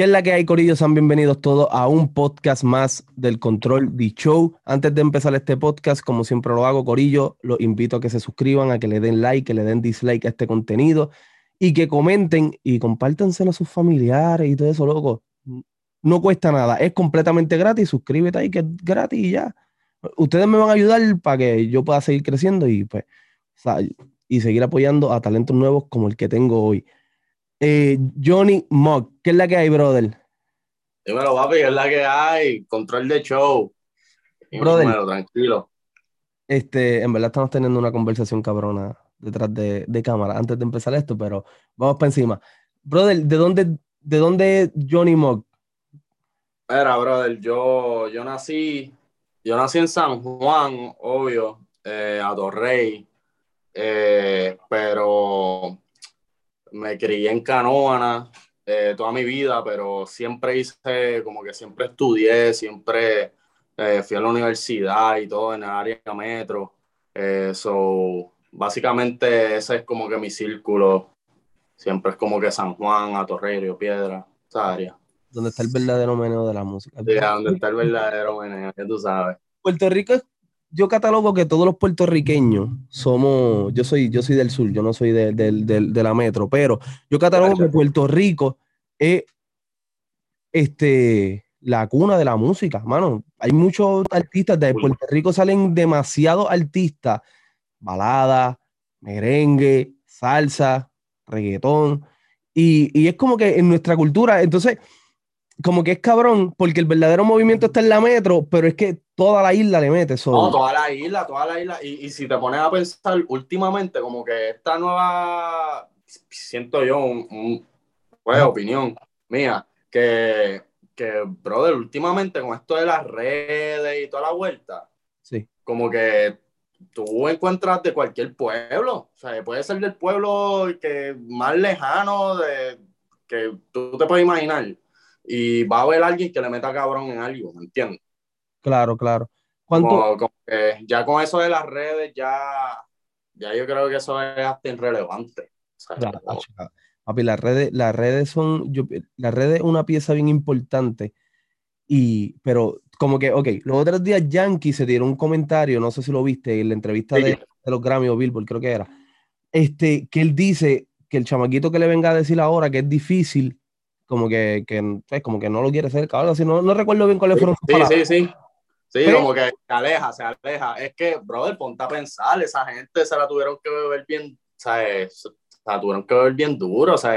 ¿Qué es la que hay, Corillo? Sean bienvenidos todos a un podcast más del Control B Show. Antes de empezar este podcast, como siempre lo hago, Corillo, los invito a que se suscriban, a que le den like, que le den dislike a este contenido y que comenten y compártanselo a sus familiares y todo eso, loco. No cuesta nada, es completamente gratis. Suscríbete ahí, que es gratis y ya. Ustedes me van a ayudar para que yo pueda seguir creciendo y pues, y seguir apoyando a talentos nuevos como el que tengo hoy. Eh, Johnny Mock, ¿qué es la que hay, brother? Dímelo, papi, ¿qué es la que hay? Control de show. Brother. tranquilo. Este, en verdad estamos teniendo una conversación cabrona detrás de, de cámara antes de empezar esto, pero vamos para encima. Brother, ¿de dónde, de dónde es Johnny Mock? Mira, brother, yo, yo nací, yo nací en San Juan, obvio, eh, a Torrey, eh, pero me crié en Canoana eh, toda mi vida, pero siempre hice, como que siempre estudié, siempre eh, fui a la universidad y todo en el área metro. Eh, básicamente ese es como que mi círculo. Siempre es como que San Juan, Atorrey, Piedra, esa área. Donde está el verdadero meneo de la música. Sí, donde está el verdadero meneo, que tú sabes. Puerto Rico es yo catalogo que todos los puertorriqueños somos, yo soy, yo soy del sur, yo no soy de, de, la metro, pero yo catalogo que Puerto Rico es este, la cuna de la música, mano. Hay muchos artistas de Puerto Rico, salen demasiados artistas, balada, merengue, salsa, reggaetón, y, y es como que en nuestra cultura, entonces como que es cabrón, porque el verdadero movimiento está en la metro, pero es que toda la isla le mete eso. No, toda la isla, toda la isla. Y, y, si te pones a pensar últimamente, como que esta nueva, siento yo, un, pues, opinión mía, que, que, brother, últimamente con esto de las redes y toda la vuelta, sí. como que tú encuentras de cualquier pueblo, o sea, puede ser del pueblo que más lejano de que tú te puedes imaginar y va a haber alguien que le meta cabrón en algo, ¿me entiendes? Claro, claro. ¿Cuánto? ya con eso de las redes, ya, ya yo creo que eso es hasta irrelevante. papi, las redes, las redes son, yo, las redes es una pieza bien importante. Y, pero como que, ok, los otros días Yankee se dieron un comentario, no sé si lo viste, en la entrevista de, de, los Grammy o Billboard, creo que era, este, que él dice que el chamaquito que le venga a decir ahora que es difícil como que, que pues, como que no lo quiere hacer, cabrón, así no, no recuerdo bien cuáles fueron sus sí, Sí, sí, sí. como que se aleja, se aleja. Es que, brother, ponte a pensar, esa gente se la tuvieron que beber bien, sea, se la tuvieron que beber bien duro, o sea,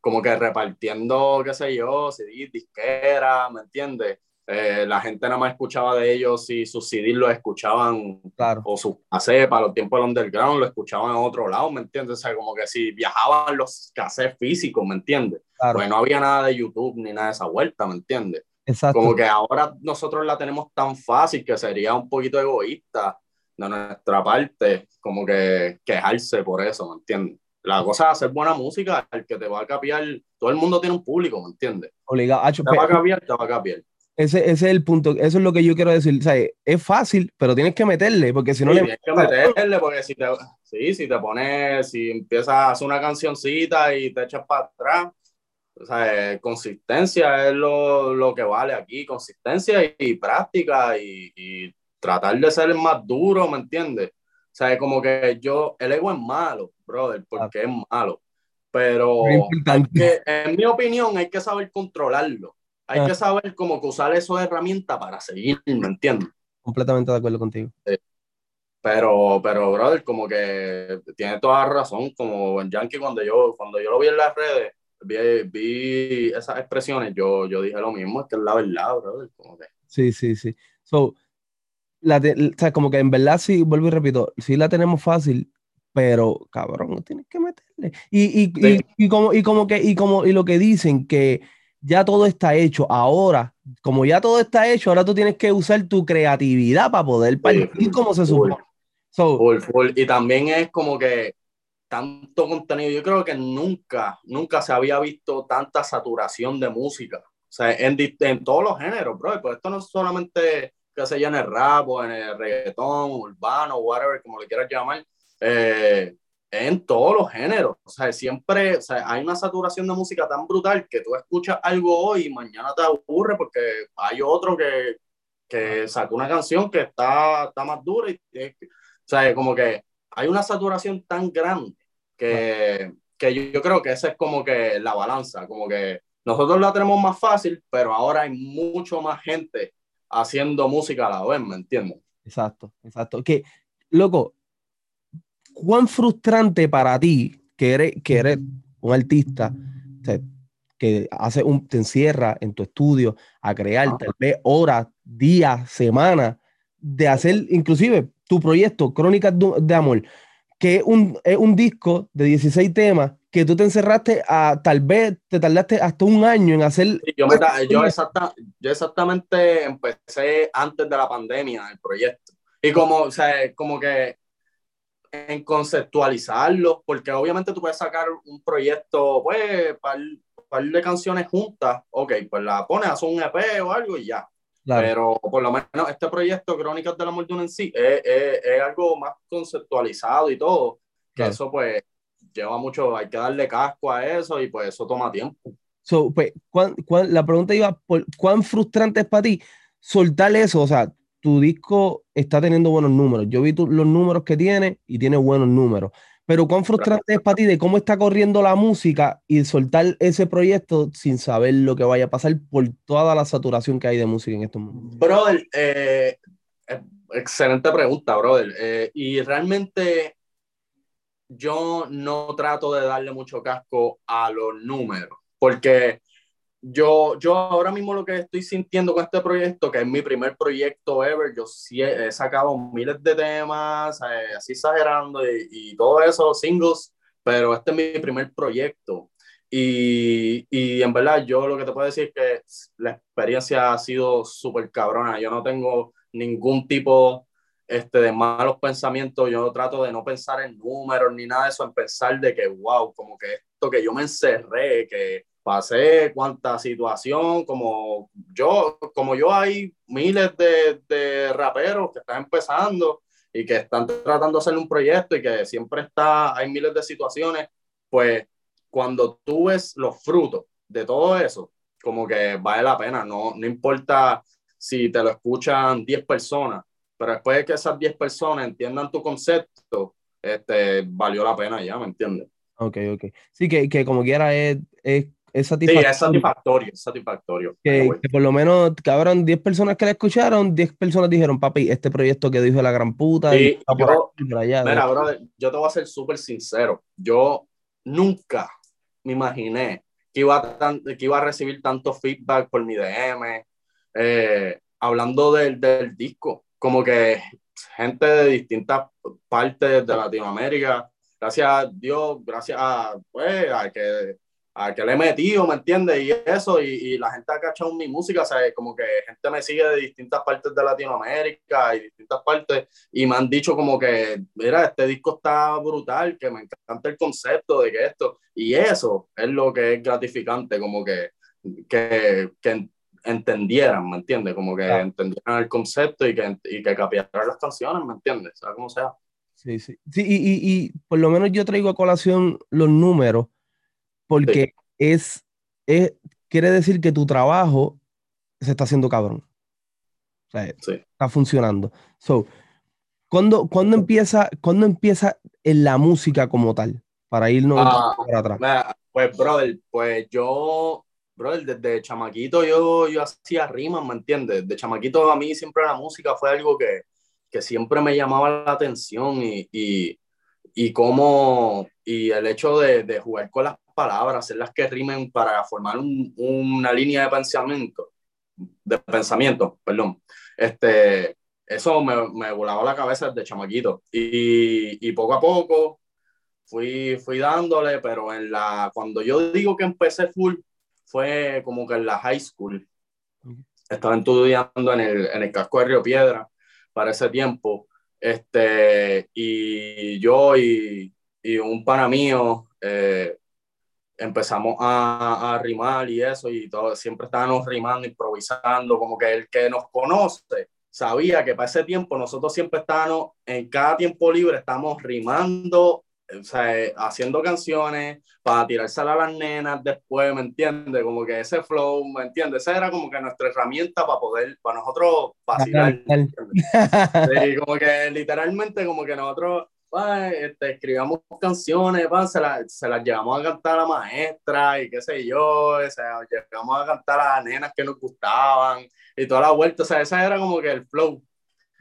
como que repartiendo, qué sé yo, CD, disquera, ¿me entiendes? Eh, la gente nada más escuchaba de ellos y sus CDs lo escuchaban, claro. o sus cassettes para los tiempos del underground lo escuchaban en otro lado, ¿me entiendes? O sea, como que si viajaban los cassettes físicos, ¿me entiendes? Claro. Pues no había nada de YouTube ni nada de esa vuelta, ¿me entiendes? Exacto. Como que ahora nosotros la tenemos tan fácil que sería un poquito egoísta de nuestra parte, como que quejarse por eso, ¿me entiendes? La cosa es hacer buena música, el que te va a capiar, todo el mundo tiene un público, ¿me entiendes? Obligado. Te va a capiar, te va a capiar. Ese, ese, es el punto, eso es lo que yo quiero decir. O sea, es fácil, pero tienes que meterle, porque si no sí, le. Tienes que meterle, porque si te, sí, si te pones, si empiezas a hacer una cancioncita y te echas para atrás, o sea, consistencia es lo, lo, que vale aquí, consistencia y, práctica y, y, tratar de ser más duro, ¿me entiendes? O sea, como que yo, el ego es malo, brother, porque es malo, pero que, en mi opinión hay que saber controlarlo hay ah. que saber cómo que usar eso de herramienta para seguir, ¿me entiendes? Completamente de acuerdo contigo. Sí. Pero, pero, brother, como que tiene toda razón, como en Yankee cuando yo, cuando yo lo vi en las redes, vi, vi esas expresiones, yo, yo dije lo mismo, es que es la verdad, brother. Como que... Sí, sí, sí. So, la o sea, como que en verdad sí, vuelvo y repito, sí la tenemos fácil, pero cabrón, tienes que meterle. Y, y, sí. y, y, como, y como que, y como, y lo que dicen que ya todo está hecho. Ahora, como ya todo está hecho, ahora tú tienes que usar tu creatividad para poder partir como se supone. So, full, full. Y también es como que tanto contenido, yo creo que nunca, nunca se había visto tanta saturación de música. O sea, en, en todos los géneros, bro. Pues esto no es solamente que se en el rap o en el reggaetón, urbano, whatever, como le quieras llamar. Eh, en todos los géneros. O sea, siempre o sea, hay una saturación de música tan brutal que tú escuchas algo hoy y mañana te aburre porque hay otro que, que sacó una canción que está, está más dura. Y, o sea, como que hay una saturación tan grande que, que yo, yo, creo que esa es como que la balanza, como que nosotros la tenemos más fácil, pero ahora hay mucho más gente haciendo música a la vez, ¿me entiendes? Exacto, exacto. Que, loco, ¿cuán frustrante para ti que eres, que eres un artista que hace un, te encierra en tu estudio a crear tal vez horas, días, semanas, de hacer inclusive tu proyecto, Crónicas de Amor, que es un, es un disco de 16 temas que tú te encerraste a tal vez te tardaste hasta un año en hacer. yo, yo, yo, exactamente empecé antes de la pandemia el proyecto. Y como, o sea, como que en conceptualizarlo, porque obviamente tú puedes sacar un proyecto, pues, para par de canciones juntas, ok, pues la pones, haces un EP o algo y ya. Pero por lo menos este proyecto, Crónicas de la Muerte en sí, es, es, es, algo más conceptualizado y todo, que eso pues lleva mucho, hay que darle casco a eso y pues eso toma tiempo. So, pues, la pregunta iba, por, ¿cuán frustrante es para ti soltar eso? O sea, tu disco está teniendo buenos números. Yo vi los números que tiene y tiene buenos números. Pero cuán frustrante es para ti de cómo está corriendo la música y soltar ese proyecto sin saber lo que vaya a pasar por toda la saturación que hay de música en estos momentos. Brother, eh, eh, excelente pregunta, brother. Eh, y realmente yo no trato de darle mucho casco a los números, porque yo, yo ahora mismo lo que estoy sintiendo con este proyecto, que es mi primer proyecto ever, yo sí he, sacado miles de temas, eh, así exagerando, y, y, todo eso, singles, pero este es mi primer proyecto. Y, y, en verdad, yo lo que te puedo decir es que la experiencia ha sido súper cabrona. Yo no tengo ningún tipo este, de malos pensamientos. Yo trato de no pensar en números ni nada de eso, en pensar de que, wow, como que esto que yo me encerré, que pasé cuánta situación, como yo, como yo hay miles de, de, raperos que están empezando y que están tratando de hacer un proyecto y que siempre está, hay miles de situaciones, pues cuando tú ves los frutos de todo eso, como que vale la pena, no, no importa si te lo escuchan 10 personas, pero después de que esas 10 personas entiendan tu concepto, este, valió la pena ya, ¿me entiendes? Ok, ok. Sí, que, que como quiera es, es es satisfactorio. Sí, es satisfactorio, es satisfactorio. Que, por lo menos, cabrón, 10 personas que la escucharon, 10 personas dijeron, papi, este proyecto que dijo la gran puta. y yo, allá, mira, brother, yo te voy a ser súper sincero. Yo nunca me imaginé que iba, a que iba a recibir tanto feedback por mi DM, eh, hablando del, del disco. Como que gente de distintas partes de Latinoamérica, gracias a Dios, gracias a, pues, a que a que le he metido, ¿me entiendes? Y eso, y, y, la gente ha cachado mi música, sea, como que gente me sigue de distintas partes de Latinoamérica y distintas partes, y me han dicho como que, mira, este disco está brutal, que me encanta el concepto de que esto, y eso es lo que es gratificante, como que, que, que entendieran, ¿me entiendes? Como que entendieran el concepto y que, y que capiaran las canciones, ¿me entiendes? O sea, como sea. Sí, sí. Sí, y, y, y por lo menos yo traigo a colación los números porque es, es, quiere decir que tu trabajo se está haciendo cabrón. O sea, está funcionando. So, ¿cuándo, ¿cuándo, empieza, ¿cuándo empieza en la música como tal? Para irnos ah, para atrás. Pues, brother, pues yo, brother, desde chamaquito yo, yo hacía rimas, ¿me entiendes? De chamaquito a mí siempre la música fue algo que, que siempre me llamaba la atención y, y, y cómo, y el hecho de, de jugar con las palabras, hacerlas que rimen para formar un, una línea de pensamiento, de pensamiento, perdón. Este, eso me, me volaba la cabeza desde chamaquito. Y, y, poco a poco fui, fui dándole, pero en la, cuando yo digo que empecé full, fue como que en la high school. Estaba estudiando en el, en el casco de Río Piedra para ese tiempo. Este, y yo y, y un pana mío, eh, empezamos a, a, rimar y eso, y todo, siempre estábamos rimando, improvisando, como que el que nos conoce sabía que para ese tiempo nosotros siempre estábamos, en cada tiempo libre, estamos rimando o sea, haciendo canciones para tirársela a las nenas después, ¿me entiendes? Como que ese flow, ¿me entiendes? Esa era como que nuestra herramienta para poder, para nosotros vacilar. sí, como que literalmente como que nosotros pues, este, escribíamos canciones, pues, se, se, las llevamos a cantar a la maestra y qué sé yo, o sea, llevamos a cantar a las nenas que nos gustaban y toda la vuelta, o sea, ese era como que el flow.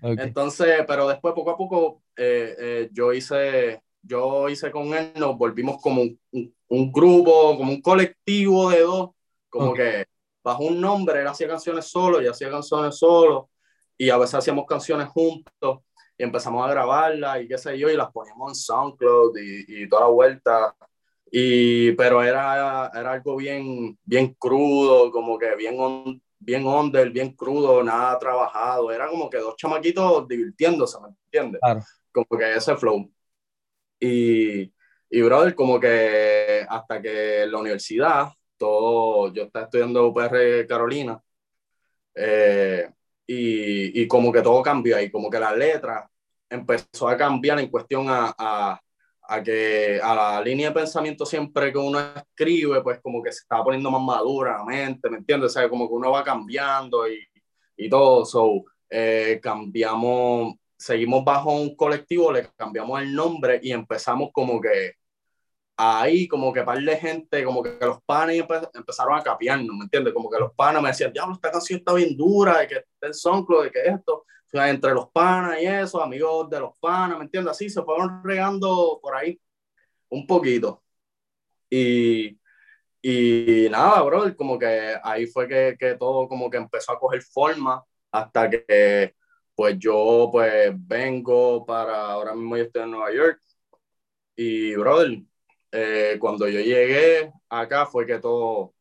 Entonces, pero después poco a poco eh, eh, yo hice yo hice con él, nos volvimos como un, un, grupo, como un colectivo de dos, como que bajo un nombre, él hacía canciones solo y hacía canciones solo, y a veces hacíamos canciones juntos, y empezamos a grabarlas, y qué sé yo, y las poníamos en SoundCloud y, y toda la vuelta, y, pero era, era algo bien, bien crudo, como que bien, on, bien under, bien crudo, nada trabajado, era como que dos chamaquitos divirtiéndose, ¿me entiendes? Como que ese flow. Y, y, brother, como que hasta que la universidad, todo, yo estaba estudiando UPR Carolina, eh, y, y, como que todo cambió ahí, como que la letra empezó a cambiar en cuestión a, a, a, que a la línea de pensamiento siempre que uno escribe, pues como que se estaba poniendo más madura la mente, ¿me entiendes? O como que uno va cambiando y, y todo, so, eh, cambiamos seguimos bajo un colectivo, le cambiamos el nombre y empezamos como que ahí, como que par de gente, como que los panes empezaron a capiarnos, ¿me entiendes? Como que los panes me decían, diablo, esta canción está bien dura, de que está el sonclo, de que esto, o sea, entre los panas y eso, amigos de los panas, ¿me entiendes? Así se fueron regando por ahí un poquito. Y, y nada, bro, como que ahí fue que, que todo como que empezó a coger forma hasta que pues yo pues vengo para, ahora mismo yo estoy en Nueva York y brother, eh, cuando yo llegué acá fue que todo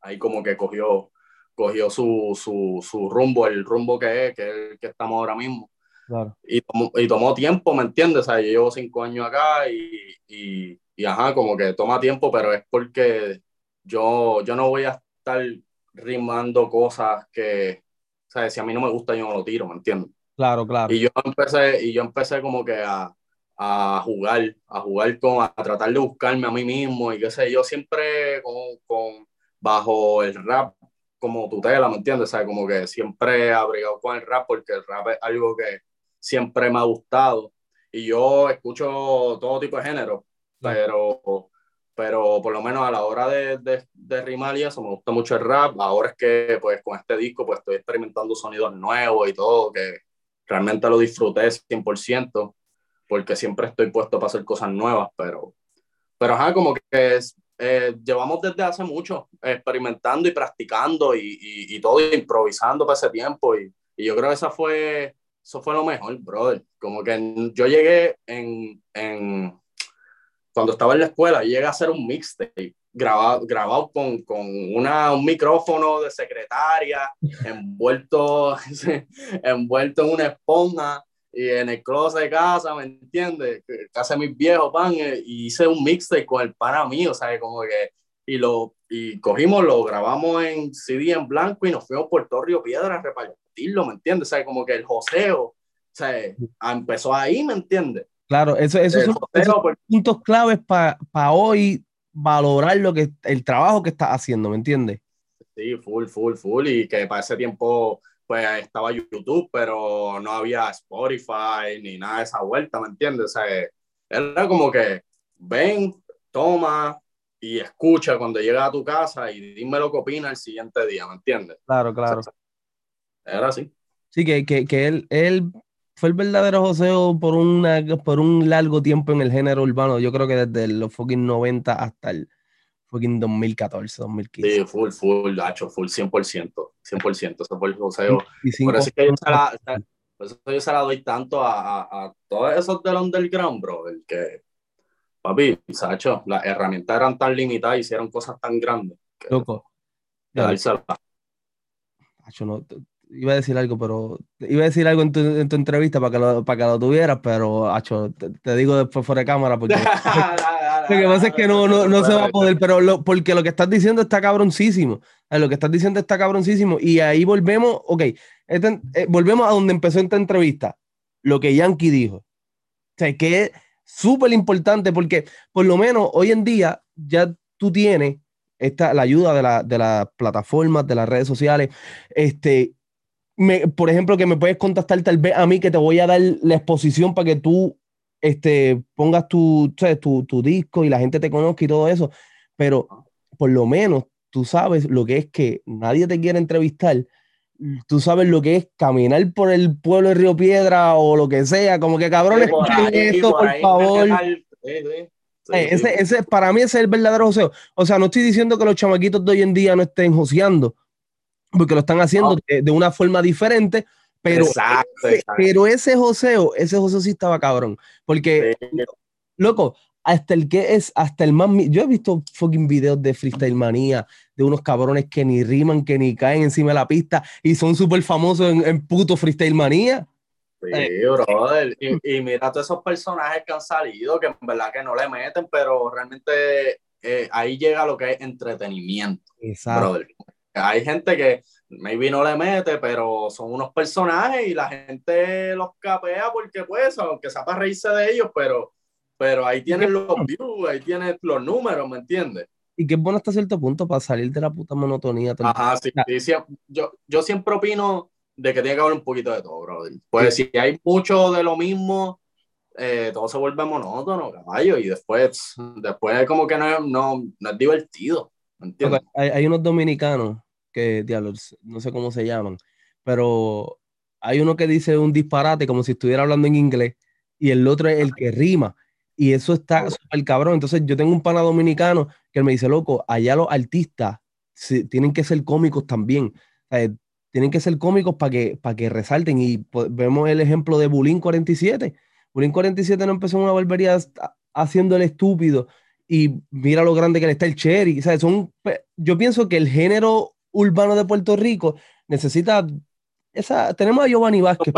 ahí como que cogió, cogió su, su, su rumbo, el rumbo que es, que es el que estamos ahora mismo. Claro. Y, tomó, y tomó tiempo, ¿me entiendes? O sea, yo llevo cinco años acá y, y, y, ajá, como que toma tiempo, pero es porque yo, yo no voy a estar rimando cosas que, sea, si a mí no me gusta, yo no lo tiro, ¿me entiendes? Claro, claro. Y yo empecé, y yo empecé como que a, a jugar, a jugar con, a tratar de buscarme a mí mismo y qué sé yo, siempre con, con bajo el rap como tutela, ¿me entiendes? O sea, como que siempre he abrigado con el rap porque el rap es algo que siempre me ha gustado y yo escucho todo tipo de género, pero pero por lo menos a la hora de, de, de, rimar y eso, me gusta mucho el rap. Ahora es que, pues, con este disco, pues, estoy experimentando sonidos nuevos y todo, que realmente lo disfruté 100%, porque siempre estoy puesto para hacer cosas nuevas, pero, pero ajá, como que es, eh, llevamos desde hace mucho experimentando y practicando y, y, y, todo, improvisando para ese tiempo, y, y yo creo que esa fue, eso fue lo mejor, brother. Como que yo llegué en, en cuando estaba en la escuela, llega a hacer un mixtape grabado, grabado con, con una, un micrófono de secretaria, envuelto, envuelto en una esponja y en el closet de casa, ¿me entiendes? Casa de mis viejos, pan, eh, y hice un mixtape con el pana mío, ¿sabes? Como que, y lo, y cogimos, lo grabamos en CD en blanco y nos fuimos por Torrio Piedra a repartirlo, ¿me entiendes? ¿Sabes? Como que el joseo, ¿sabes? Empezó ahí, ¿me entiendes? Claro, eso, esos son puntos claves para hoy valorar lo que el trabajo que estás haciendo, ¿me entiendes? Sí, full, full, full. Y que para ese tiempo pues estaba YouTube, pero no había Spotify ni nada de esa vuelta, ¿me entiendes? O sea, era como que ven, toma y escucha cuando llega a tu casa y dime lo que opina el siguiente día, ¿me entiendes? Claro, claro. era así. Sí, que, que, que él, él fue el verdadero joseo por, una, por un largo tiempo en el género urbano. Yo creo que desde los fucking 90 hasta el fucking 2014, 2015. Sí, full, full, hecho full, 100%. 100%. Ese fue el joseo. Por eso, que yo se la, por eso yo se la doy tanto a, a, a todos esos del underground, bro. El que, papi, Sacho, las herramientas eran tan limitadas hicieron cosas tan grandes. Que, Loco. Sacho, no, iba a decir algo, pero iba a decir algo en tu, en tu entrevista para que lo, para que lo tuvieras, pero acho, te, digo después fuera de cámara porque lo que pasa es que no, no, no se va a poder, pero lo, porque lo que estás diciendo está cabroncísimo. Eh, lo que estás diciendo está cabroncísimo. Y ahí volvemos, ok, este, eh, volvemos a donde empezó esta entrevista, lo que Yankee dijo. O sea, que súper importante porque por lo menos hoy en día ya tú tienes esta, la ayuda de, la, de las plataformas, de las redes sociales, este, por ejemplo, que me puedes contactar tal vez a mí que te voy a dar la exposición para que tú este, pongas tu, tu, tu disco y la gente te conozca y todo eso, pero por lo menos tú sabes lo que es que nadie te quiere entrevistar, tú sabes lo que es caminar por el pueblo de Río Piedra o lo que sea, como que cabrones, por, esto, por, favor. ese, ese, para mí ese es el verdadero joseo. O sea, no estoy diciendo que los chamaquitos de hoy en día no estén joseando, porque lo están haciendo de, una forma diferente, pero, ese, pero ese joseo, ese joseo sí estaba cabrón. Porque, loco, hasta el que es, hasta el más. Yo he visto fucking videos de freestyle manía, de unos cabrones que ni riman, que ni caen encima de la pista y son súper famosos en, puto freestyle manía. Sí, brother. Y, mira todos esos personajes que han salido, que en verdad que no le meten, pero realmente eh, ahí llega lo que es entretenimiento. Exacto. Brother. Hay gente que maybe no le mete, pero son unos personajes y la gente los capea porque pues, aunque sea para reírse de ellos, pero pero ahí tienes los views, ahí tienes los números, ¿me entiendes? Y que es bueno hasta cierto punto para salir de la puta monotonía. Ajá, sí, sí, yo, yo siempre opino de que tiene que haber un poquito de todo, brother. Pues si hay mucho de lo mismo, eh, todo se vuelve monótono, caballo, y después, después como que no, no, no es divertido, ¿me entiendes? Hay, hay, unos dominicanos que, diablos, no sé cómo se llaman, pero hay uno que dice un disparate como si estuviera hablando en inglés, y el otro es el que rima. Y eso está súper cabrón. Entonces, yo tengo un pana dominicano que me dice, loco, allá los artistas tienen que ser cómicos también. tienen que ser cómicos para que, para que resalten. Y vemos el ejemplo de Bulín 47. Bulín 47 no empezó en una barbería haciendo el estúpido. Y mira lo grande que le está el Cherry. Son, yo pienso que el género urbano de Puerto Rico necesita esa, tenemos a Giovanni Vázquez.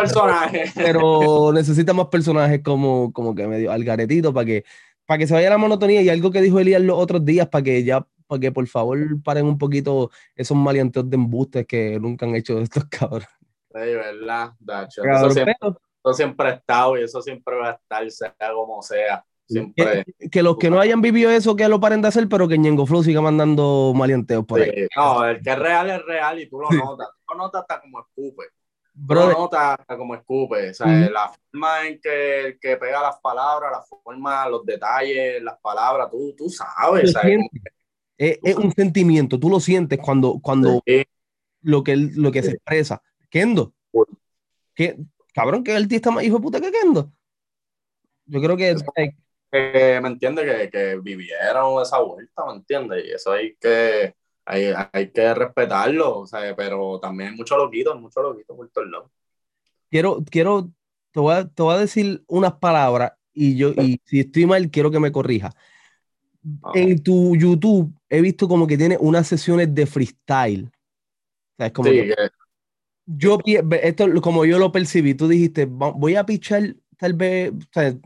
Pero, necesita más personajes como, como que medio algaretito para que, para que se vaya la monotonía. Y algo que dijo Elías los otros días, para que ya, para que por favor paren un poquito esos maleanteos de embustes que nunca han hecho estos cabros. Sí, verdad, Dacho. eso, siempre, ha estado y eso siempre va a estar, sea como sea. Siempre. Que, los que no hayan vivido eso, que lo paren de hacer, pero que Ñengo Flow siga mandando malianteos por ahí. No, el que es real es real y tú lo notas. Tú lo notas hasta como escupe. Bro, lo notas hasta como escupe. O sea, la forma en que, que, pega las palabras, la forma, los detalles, las palabras, tú, tú sabes. es, un sentimiento, tú lo sientes cuando, cuando lo, que, lo que se expresa. Kendo. ¿Qué? Cabrón, que el artista más hijo de puta que Kendo. Yo creo que que, ¿me entiende Que, que, vivieron esa vuelta, ¿me entiendes? Y eso hay que, hay, hay que respetarlo, sea, pero también hay mucho loquito, mucho loquito por todos lados. Quiero, quiero, te voy, a, te voy a decir unas palabras y yo, y si estoy mal, quiero que me corrija. En tu YouTube he visto como que tiene unas sesiones de freestyle. O sea, es como sí, que, yo, esto como yo lo percibí, tú dijiste, voy a pichar tal vez, o sea,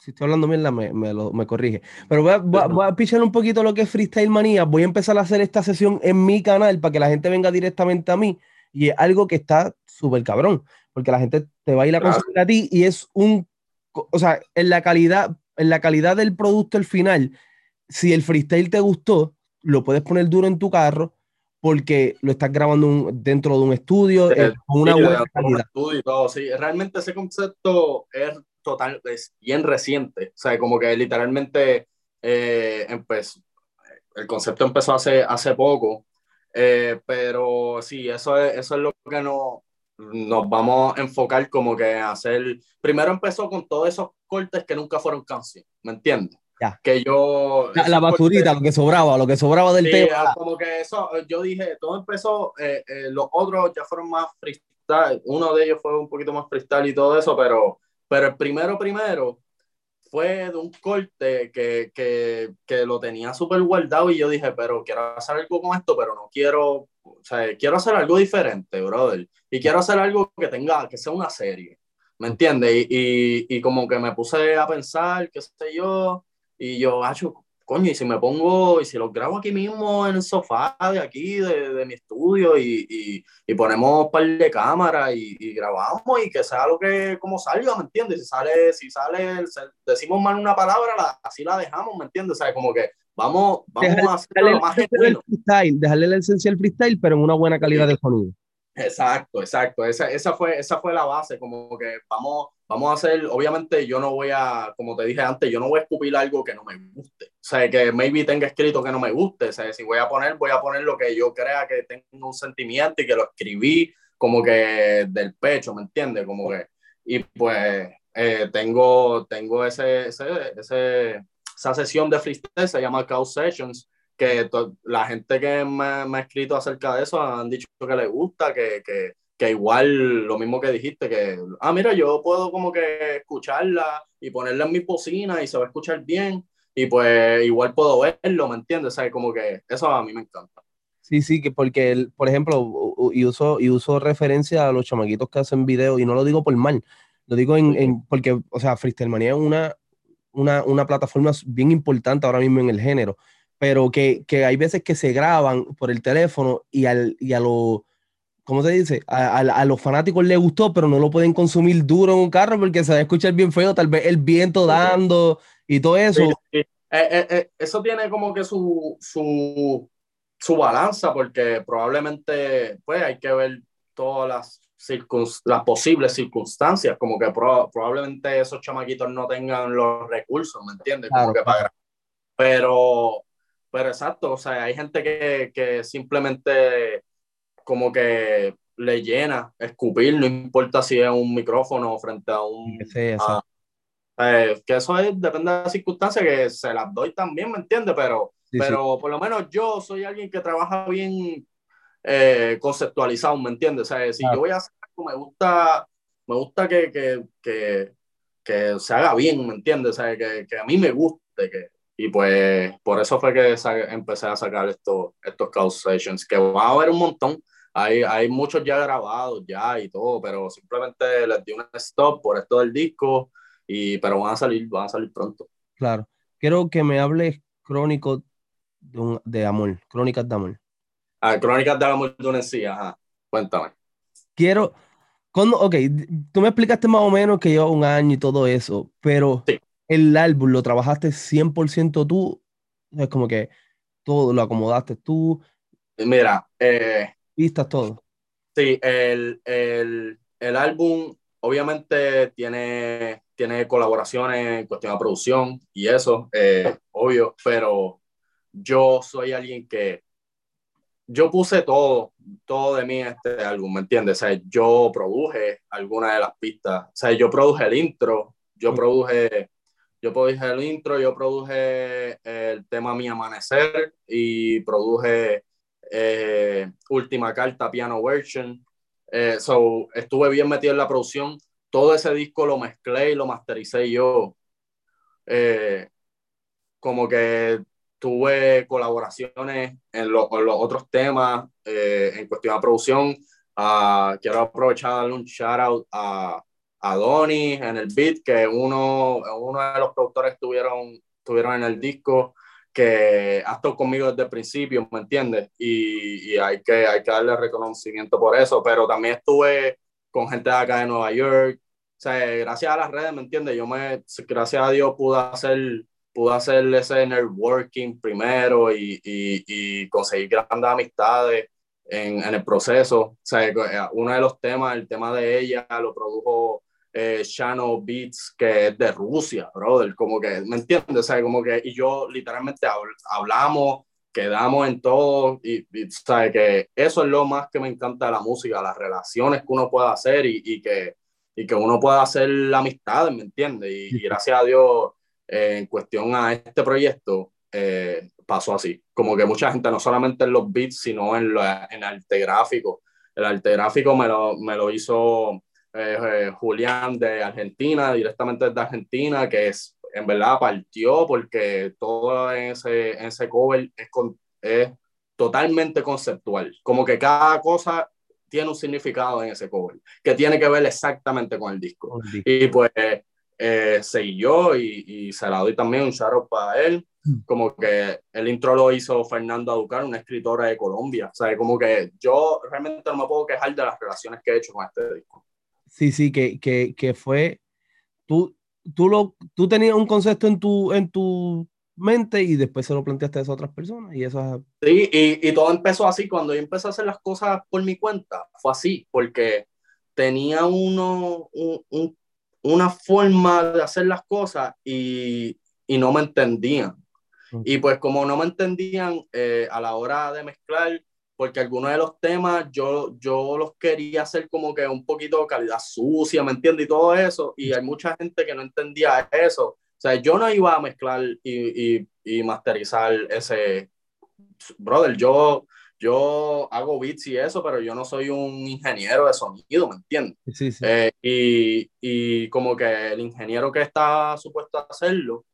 si estoy hablando mierda, me, me, lo, me corrige. Pero voy a, voy, a, pichar un poquito lo que es Freestyle Manía. Voy a empezar a hacer esta sesión en mi canal para que la gente venga directamente a mí. Y es algo que está súper cabrón, porque la gente te va a ir a consumir a ti y es un, o sea, en la calidad, en la calidad del producto al final, si el freestyle te gustó, lo puedes poner duro en tu carro porque lo estás grabando dentro de un estudio eh, con una buena calidad. sí. Realmente ese concepto es total, es bien reciente. O sea, como que literalmente eh, el concepto empezó hace, hace poco. Eh, pero sí, eso es, eso es lo que no, nos vamos a enfocar como que hacer. Primero empezó con todos esos cortes que nunca fueron canciones, ¿me entiendes? Que yo. La, basurita, lo que sobraba, lo que sobraba del tema. Como que eso, yo dije, todo empezó, eh, los otros ya fueron más freestyle. Uno de ellos fue un poquito más freestyle y todo eso, pero pero el primero, primero, fue de un corte que, que, que lo tenía súper guardado y yo dije, pero quiero hacer algo con esto, pero no quiero, o sea, quiero hacer algo diferente, brother. Y quiero hacer algo que tenga, que sea una serie, ¿me entiendes? Y, y, y como que me puse a pensar, qué sé yo, y yo, coño, y si me pongo, y si los grabo aquí mismo en el sofá de aquí, de, de mi estudio, y, y, y, ponemos un par de cámaras y, y, grabamos y que sea lo que, como salga, ¿me entiendes? Si sale, si sale, decimos mal una palabra, la, así la dejamos, ¿me entiendes? O sea, como que vamos, vamos a hacerlo lo más genuino. Dejarle la esencia del freestyle, pero en una buena calidad de sonido. Exacto, exacto. Esa, esa, fue, esa fue la base, como que vamos, vamos a hacer, obviamente yo no voy a, como te dije antes, yo no voy a escupir algo que no me guste. O sea, que maybe tenga escrito que no me guste. O sea, si voy a poner, voy a poner lo que yo crea que tengo un sentimiento y que lo escribí como que del pecho, ¿me entiendes? Como que, y pues eh, tengo, tengo ese, ese, ese, esa sesión de freestyle, se llama Chaos Sessions, que la gente que me, me, ha escrito acerca de eso han dicho que les gusta, que, que, que, igual lo mismo que dijiste, que, ah, mira, yo puedo como que escucharla y ponerla en mi cocina y se va a escuchar bien y pues igual puedo verlo, ¿me entiendes? O sea, como que eso a mí me encanta. Sí, sí, que porque, por ejemplo, y uso, y uso referencia a los chamaquitos que hacen videos, y no lo digo por mal, lo digo en, en porque, o sea, Freestyle Manía es una, una, una plataforma bien importante ahora mismo en el género pero que, que, hay veces que se graban por el teléfono y, al, y a los, ¿cómo se dice? A, a, los fanáticos les gustó, pero no lo pueden consumir duro en un carro porque se va a escuchar bien feo, tal vez el viento dando y todo eso. Eh, eh, eh, eso tiene como que su, su, su balanza, porque probablemente pues hay que ver todas las, las posibles circunstancias, como que probablemente esos chamaquitos no tengan los recursos, ¿me entiendes? Como que para... Pero pero exacto, o sea, hay gente que, que simplemente como que le llena escupir, no importa si es un micrófono frente a un... Sí, eh, que eso es, depende de las circunstancias, que se las doy también, ¿me entiendes? Pero, pero por lo menos yo soy alguien que trabaja bien eh, conceptualizado, ¿me entiendes? O sea, si yo voy a hacer algo, me gusta, me gusta que, que, que, que se haga bien, ¿me entiendes? O sea, que, que a mí me guste, que, y pues por eso fue que empecé a sacar estos, estos causations, que va a haber un montón. Hay, hay muchos ya grabados ya y todo, pero simplemente les di un stop por esto del disco, y, pero van a salir, van a salir pronto. Claro. Quiero que me hables crónico de, de amor, crónicas de amor. Ah, crónicas de amor de una sí, ajá. Cuéntame. Quiero, cuando, ok, tú me explicaste más o menos que lleva un año y todo eso, pero sí el álbum lo trabajaste 100% tú, es como que todo lo acomodaste tú. Mira, eh, vistas todo. Sí, el, el, el, álbum obviamente tiene, tiene colaboraciones en cuestión de producción y eso, eh, obvio, pero yo soy alguien que yo puse todo, todo de mí en este álbum, ¿me entiendes? O sea, yo produje algunas de las pistas, o sea, yo produje el intro, yo produje yo produje el intro, yo produje el tema Mi Amanecer y produje eh, Última Carta Piano Version. Eh, so, estuve bien metido en la producción. Todo ese disco lo mezclé y lo mastericé yo. Eh, como que tuve colaboraciones en, los otros temas en cuestión de producción. Uh, quiero aprovechar darle un shout out a Adonis en el beat, que uno, uno de los productores estuvieron, estuvieron en el disco, que ha estado conmigo desde el principio, ¿me entiendes? Y, y, hay, que, hay que darle reconocimiento por eso, pero también estuve con gente de acá de Nueva York, o sea, gracias a las redes, ¿me entiendes? Yo me, gracias a Dios pude hacer, pude hacer ese networking primero y, y, y conseguir grandes amistades en, en, el proceso. O sea, uno de los temas, el tema de ella, lo produjo eh, Shano Beats, que es de Rusia, brother, como que, ¿me entiendes? O sea, como que, y yo literalmente hablamos, quedamos en todo, y, y ¿sabes? que eso es lo más que me encanta de la música, las relaciones que uno puede hacer y, y que, y que uno pueda hacer la amistad, ¿me entiendes? Y, gracias a Dios, eh, en cuestión a este proyecto, eh, pasó así. Como que mucha gente, no solamente en los beats, sino en, lo, en arte gráfico. El arte gráfico me lo, me lo hizo eh, eh, Julián de Argentina, directamente desde Argentina, que es, en verdad partió porque todo ese, ese cover es, es totalmente conceptual, como que cada cosa tiene un significado en ese cover, que tiene que ver exactamente con el disco. Y pues eh, yo y, y, se la doy también un shout para él. Mm. Como que el intro lo hizo Fernando Aducar, una escritora de Colombia. O sea, como que yo realmente no me puedo quejar de las relaciones que he hecho con este disco. Sí, sí, que, que, que fue, tú, tú, lo, tú tenías un concepto en tu, en tu mente y después se lo planteaste a esas otras personas y eso Sí, y, y, todo empezó así, cuando yo empecé a hacer las cosas por mi cuenta, fue así, porque tenía uno, un, una forma de hacer las cosas y, y no me entendían. Y pues como no me entendían eh, a la hora de mezclar, porque algunos de los temas yo, yo los quería hacer como que un poquito calidad sucia, ¿me entiendes? Y todo eso, y hay mucha gente que no entendía eso. O sea, yo no iba a mezclar y, y, y masterizar ese... Brother, yo, yo hago beats y eso, pero yo no soy un ingeniero de sonido, ¿me entiendes? Sí, sí. Eh, y, y, como que el ingeniero que está supuesto a hacerlo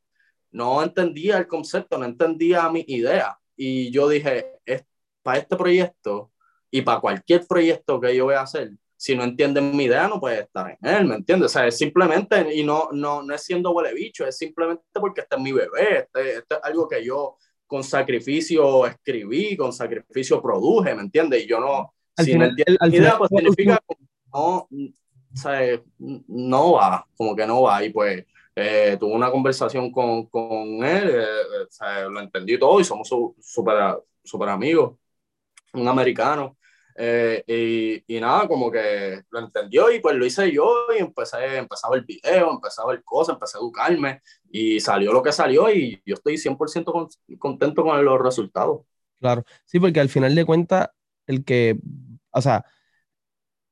no entendía el concepto, no entendía mi idea. Y yo dije, es, para este proyecto y para cualquier proyecto que yo voy a hacer, si no entienden mi idea, no puede estar en él, ¿me entiendes? O sea, es simplemente, y no, no, no es siendo huele bicho, es simplemente porque este es mi bebé, este, este es algo que yo con sacrificio escribí, con sacrificio produje, ¿me entiendes? Y yo no, al si final, no idea, pues significa que no, o no va, como que no va, y pues eh, tuve una conversación con, con él, eh, sea, lo entendí todo y somos súper super amigos, un americano, eh, y, y, nada, como que lo entendió y pues lo hice yo y empecé, empezaba el video, empezaba el cosa, empecé a educarme y salió lo que salió y yo estoy 100% contento con los resultados. Claro, sí, porque al final de cuentas, el que, o sea,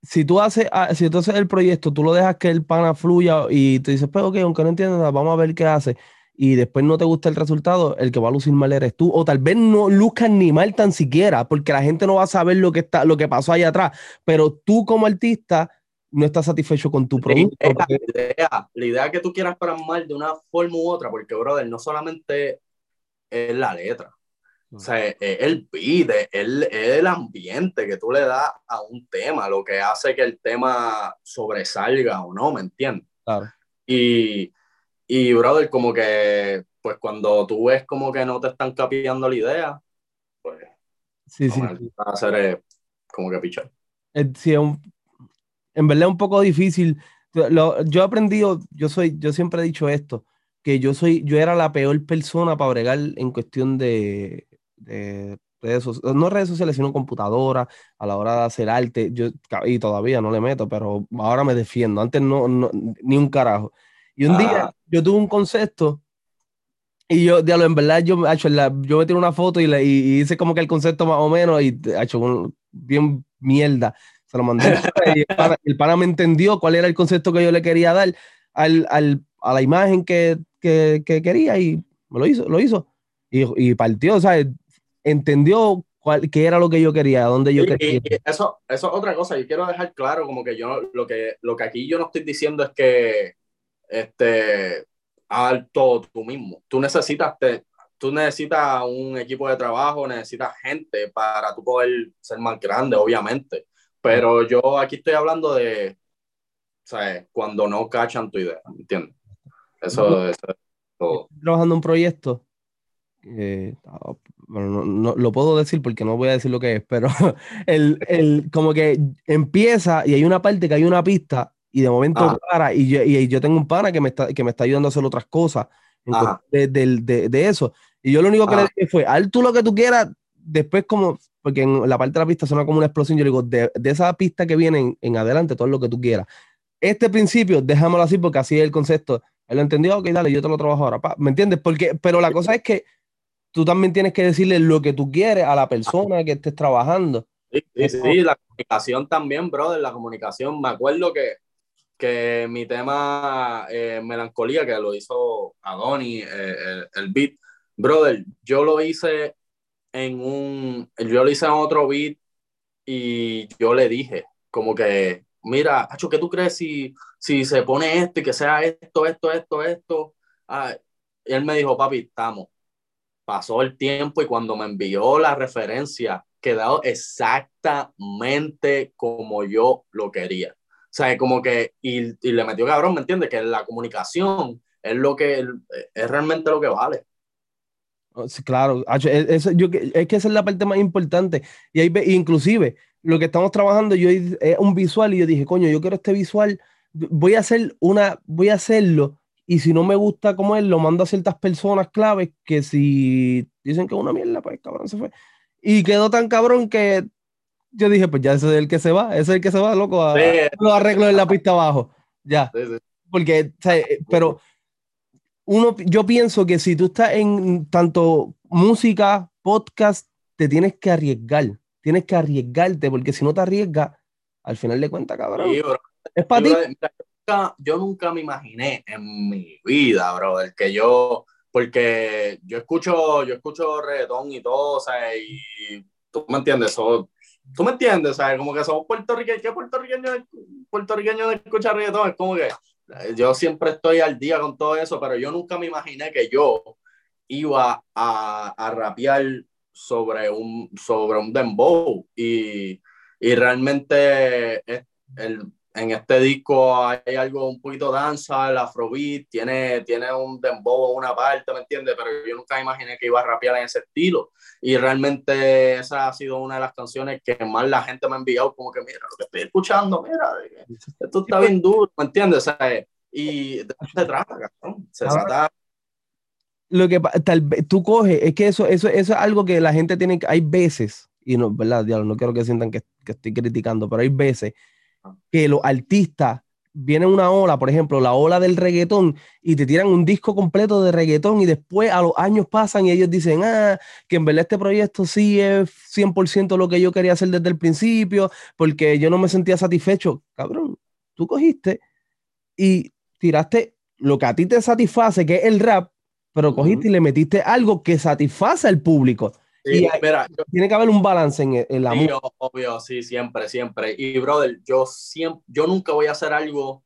si tú haces, ah, si tú el proyecto, tú lo dejas que el pana fluya y te dices, pues ok, aunque no entiendas, vamos a ver qué hace y después no te gusta el resultado, el que va a lucir mal eres tú. O tal vez no luzcas ni mal tan siquiera, porque la gente no va a saber lo que, está, lo que pasó ahí atrás. Pero tú como artista no estás satisfecho con tu producto. La idea, la idea que tú quieras mal de una forma u otra, porque, brother, no solamente es la letra. O sea, es el beat, es el, ambiente que tú le das a un tema, lo que hace que el tema sobresalga o no, ¿me entiendes? Claro. Y, y, brother, como que, pues cuando tú ves como que no te están capeando la idea, pues. Sí, sí. Va a hacer como que pichar. Sí, un, en verdad es un poco difícil. Lo, yo he aprendido, yo soy, yo siempre he dicho esto, que yo soy, yo era la peor persona para bregar en cuestión de, de redes sociales, no redes sociales, sino computadora, a la hora de hacer arte, yo, y todavía no le meto, pero ahora me defiendo, antes no, no ni un carajo. Y un día ah. yo tuve un concepto y yo, diablo, en verdad, yo, hecho, yo me tiré una foto y, y, hice como que el concepto más o menos y hecho bien mierda. Se lo mandé y el pana, me entendió cuál era el concepto que yo le quería dar al, al, a la imagen que, que, que, quería y me lo hizo, lo hizo. Y, y partió, o sea, entendió cuál, qué era lo que yo quería, dónde yo quería. eso, eso es otra cosa, yo quiero dejar claro como que yo, lo que, lo que aquí yo no estoy diciendo es que este, alto tú mismo. Tú necesitas, te, tú necesitas un equipo de trabajo, necesitas gente para tú poder ser más grande, obviamente. Pero yo aquí estoy hablando de, ¿sabes? Cuando no cachan tu idea, ¿entiendes? Eso, es todo. trabajando un proyecto. bueno, no, lo puedo decir porque no voy a decir lo que es, pero el, el, como que empieza y hay una parte que hay una pista y de momento ah. para, y yo, y yo, tengo un pana que me, está, que me está ayudando a hacer otras cosas de, de, de, eso. Y yo lo único que le dije fue, haz tú lo que tú quieras, después como, porque en la parte de la pista suena como una explosión, yo le digo, de, esa pista que viene en, adelante, todo lo que tú quieras. Este principio, déjamelo así porque así es el concepto. Él lo entendió, ok, dale, yo te lo trabajo ahora. ¿Me entiendes? Porque, pero la cosa es que tú también tienes que decirle lo que tú quieres a la persona que estés trabajando. Sí, sí, sí, la comunicación también, brother, la comunicación. Me acuerdo que que mi tema eh, Melancolía, que lo hizo Adoni, eh, el, beat, brother, yo lo hice en un, yo lo hice en otro beat y yo le dije, como que, mira, Hacho, ¿qué tú crees si, si se pone esto y que sea esto, esto, esto, esto? Ah, y él me dijo, papi, estamos. Pasó el tiempo y cuando me envió la referencia, quedó exactamente como yo lo quería. Sea, como que, y, y le metió cabrón, ¿me entiendes? Que la comunicación es lo que, es realmente lo que vale. Oh, claro, e, eso, yo, es que esa es la parte más importante. Y ahí, inclusive, lo que estamos trabajando, yo es un visual y yo dije, coño, yo quiero este visual, voy a hacer una, voy a hacerlo y si no me gusta como él, lo mando a ciertas personas claves que si dicen que es una mierda, pues cabrón se fue. Y quedó tan cabrón que yo dije, pues ya ese es el que se va, ese es el que se va, loco, a, lo arreglo en la pista abajo. Ya. Porque, eh, pero uno, yo pienso que si tú estás en tanto música, podcast, te tienes que arriesgar. Tienes que arriesgarte, porque si no te arriesgas, al final de cuentas, cabrón. es para ti yo nunca me imaginé en mi vida, bro, el que yo, porque yo escucho, yo escucho reggaetón y todo, o sea, y tú me entiendes, tú me entiendes, sea, como que somos puertorriqueños, ¿qué puertorriqueño, puertorriqueño de escuchar reggaetón? Es como que yo siempre estoy al día con todo eso, pero yo nunca me imaginé que yo iba a, a rapear sobre un, sobre un dembow. Y, y realmente el, en este disco hay algo un poquito danza, el afrobeat, tiene, tiene un dembow una parte, ¿me entiendes? Pero yo nunca imaginé que iba a rapear en ese estilo. Y realmente esa ha sido una de las canciones que más la gente me ha enviado, como que mira lo que estoy escuchando, mira, esto está bien duro, ¿me entiendes? y de eso se trata, cabrón. Se trata lo que tal vez tú coges, es que eso, eso, eso es algo que la gente tiene hay veces, y no, ¿verdad? no quiero que sientan que, que estoy criticando, pero hay veces que los artistas vienen una ola, por ejemplo, la ola del reggaetón, y te tiran un disco completo de reggaetón y después a los años pasan y ellos dicen, ah, que en verdad este proyecto sí es 100% lo que yo quería hacer desde el principio, porque yo no me sentía satisfecho. Cabrón, tú cogiste y tiraste lo que a ti te satisface, que es el rap, pero cogiste y le metiste algo que satisface al público tiene que haber un balance en, la música. Obvio, sí, siempre, siempre. Y, brother, yo, siempre, yo nunca voy a hacer algo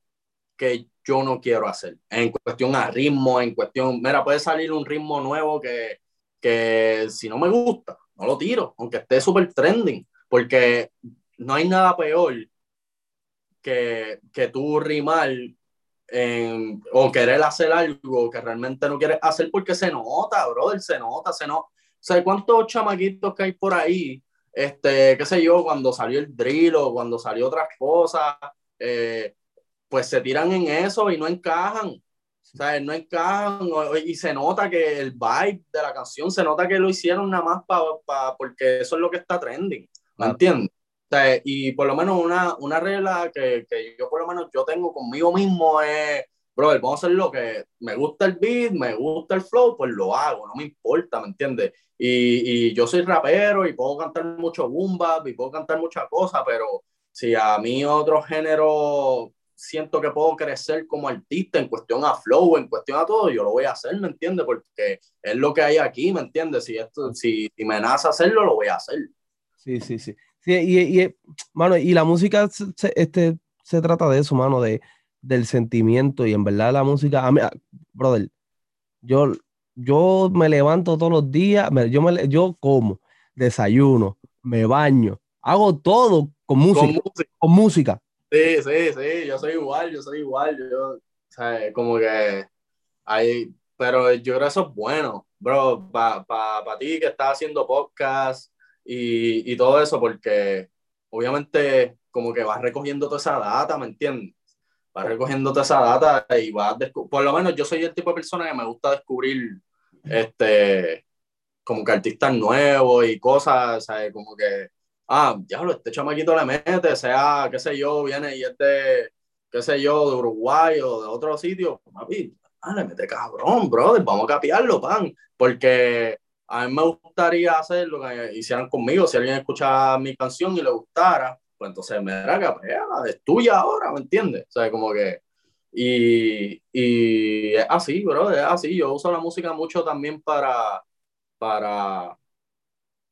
que yo no quiero hacer. En cuestión a ritmo, en cuestión, mira, puede salir un ritmo nuevo que, que si no me gusta, no lo tiro, aunque esté súper trending, porque no hay nada peor que, que tú rimar en, o querer hacer algo que realmente no quieres hacer porque se nota, brother, se nota, se nota sea, ¿cuántos chamaquitos que hay por ahí? Este, qué sé yo, cuando salió el drill o cuando salió otras cosas, eh, pues se tiran en eso y no encajan. O sea, no encajan y se nota que el vibe de la canción, se nota que lo hicieron nada más para pa, porque eso es lo que está trending, ¿me entiendes? O sea, y por lo menos una, una regla que, que, yo por lo menos yo tengo conmigo mismo es brother, vamos a hacer lo que me gusta el beat, me gusta el flow, pues lo hago, no me importa, ¿me entiendes? Y, y, yo soy rapero y puedo cantar mucho boom y puedo cantar muchas cosas, pero si a mí otro género siento que puedo crecer como artista en cuestión a flow, en cuestión a todo, yo lo voy a hacer, ¿me entiendes? Porque es lo que hay aquí, ¿me entiendes? Si, esto, si, si me nace hacerlo, lo voy a hacer. Sí, sí, sí. sí y, y, mano, y la música se, este, se trata de eso, mano, de, del sentimiento y en verdad la música, a mí, ah, brother, yo, yo me levanto todos los días, yo, me, yo como, desayuno, me baño, hago todo con música. Con música. Sí, sí, sí, yo soy igual, yo soy igual, yo, o sea, como que hay, pero yo creo que eso es bueno, bro, para pa, ti que estás haciendo podcast y, y todo eso, porque obviamente como que vas recogiendo toda esa data, ¿me entiendes? vas recogiendo toda esa data y vas por lo menos yo soy el tipo de persona que me gusta descubrir este como que artistas nuevos y cosas, ¿sabes? Como que, ah, diablo, este chamaquito le mete, sea, qué sé yo, viene y es de, qué sé yo, de Uruguay o de otro sitio, papi, ah, le mete cabrón, brother, vamos a capiarlo, pan, porque a mí me gustaría hacer lo que hicieran conmigo, si alguien escucha mi canción y le gustara, pues entonces me da capea, es tuya ahora, ¿me entiendes? O sea, como que, y, y es así, bro, es así, yo uso la música mucho también para, para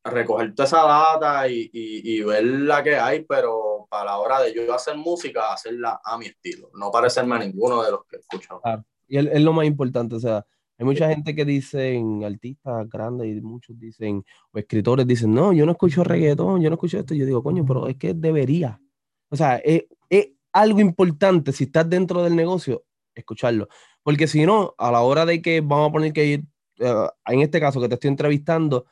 recoger toda esa data y, y, y, ver la que hay, pero para la hora de yo hacer música, hacerla a mi estilo, no parecerme a ninguno de los que he escuchado. Y es, es lo más importante, o sea, hay mucha gente que dicen, artistas grandes y muchos dicen, o escritores dicen, no, yo no escucho reggaetón, yo no escucho esto. Yo digo, coño, pero es que debería. O sea, es, algo importante, si estás dentro del negocio, escucharlo. Porque si no, a la hora de que vamos a poner que ir, eh, en este caso que te estoy entrevistando,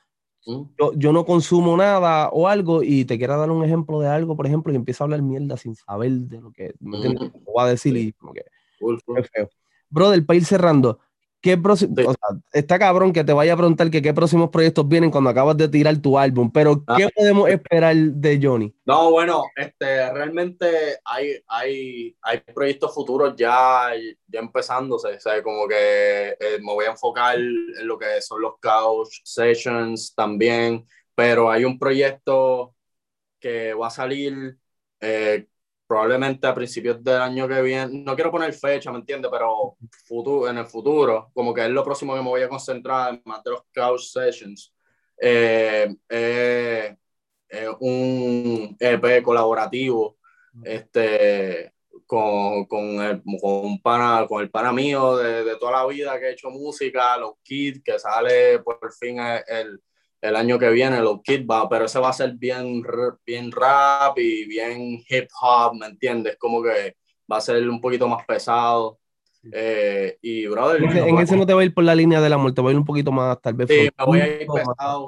mm. yo, no consumo nada o algo y te quiero dar un ejemplo de algo, por ejemplo, y empiezo a hablar mierda sin saber de lo que, ¿me entiendes? Voy a decir y como que es feo. Brother, para ir cerrando, ¿Qué próximo, o sea, está cabrón que te vaya a preguntar que qué próximos proyectos vienen cuando acabas de tirar tu álbum, pero ah. ¿qué podemos esperar de Johnny? No, bueno, este, realmente hay, hay, hay proyectos futuros ya, ya empezándose, o sea, como que eh, me voy a enfocar en lo que son los couch sessions también, pero hay un proyecto que va a salir eh, probablemente a principios del año que viene, no quiero poner fecha, ¿me entiendes? Pero futuro, en el futuro, como que es lo próximo que me voy a concentrar, más de los couch sessions, eh, eh, un EP colaborativo este, con, con, el, con, un pana, con el pana mío de, de, toda la vida que he hecho música, los kids, que sale por fin el el año que viene, los Kid va, pero ese va a ser bien, bien rap y bien hip hop, ¿me entiendes? Como que va a ser un poquito más pesado. Eh, y, brother. En, ese, no te va a ir por la línea de la muerte, va a ir un poquito más, tal vez. Sí, me voy a ir pesado,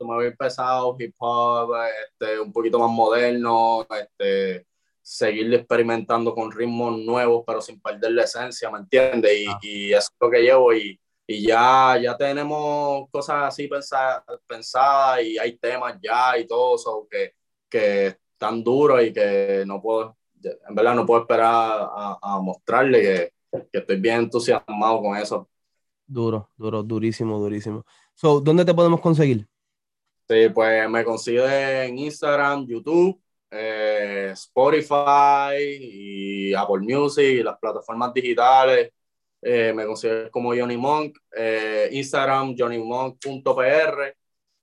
me voy a ir pesado, hip hop, este, un poquito más moderno, este, seguir experimentando con ritmos nuevos, pero sin perder la esencia, ¿me entiendes? Y, ah. y eso es lo que llevo. Y, y ya, ya tenemos cosas así pensadas pensada y hay temas ya y todo eso que, que están duros y que no puedo, en verdad no puedo esperar a, a mostrarle que, que, estoy bien entusiasmado con eso. Duro, duro, durísimo, durísimo. So, ¿Dónde te podemos conseguir? Sí, pues me consigo en Instagram, YouTube, eh, Spotify y Apple Music y las plataformas digitales. Eh, me considero como Johnny Monk, eh, Instagram johnnymonk.pr.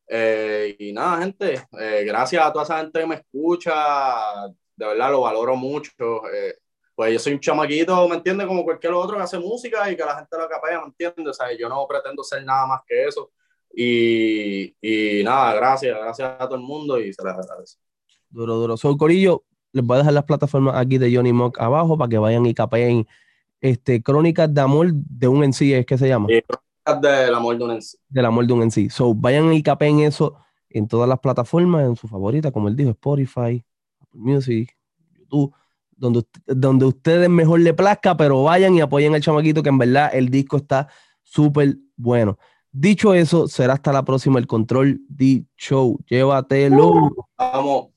Eh, y nada, gente, gracias a toda esa gente que me escucha, de verdad lo valoro mucho. pues yo soy un chamaquito, ¿me entiendes? Como cualquier otro que hace música y que la gente lo capea, ¿me entiendes? O sea, yo no pretendo ser nada más que eso. Y, y nada, gracias, gracias a todo el mundo y se les agradece. Duro, duro. Soy Corillo, les voy a dejar las plataformas aquí de Johnny Monk abajo para que vayan y capeen este, Crónicas de Amor de un en sí, ¿es que se llama? Crónicas del Amor de un en sí. Del Amor de un en sí. So, vayan y capen eso en todas las plataformas, en su favorita, como él dijo, Spotify, Apple Music, YouTube, donde, donde ustedes mejor le plazca, pero vayan y apoyen al chamaquito, que en verdad el disco está súper bueno. Dicho eso, será hasta la próxima el Control D Show. Llévatelo. vamos.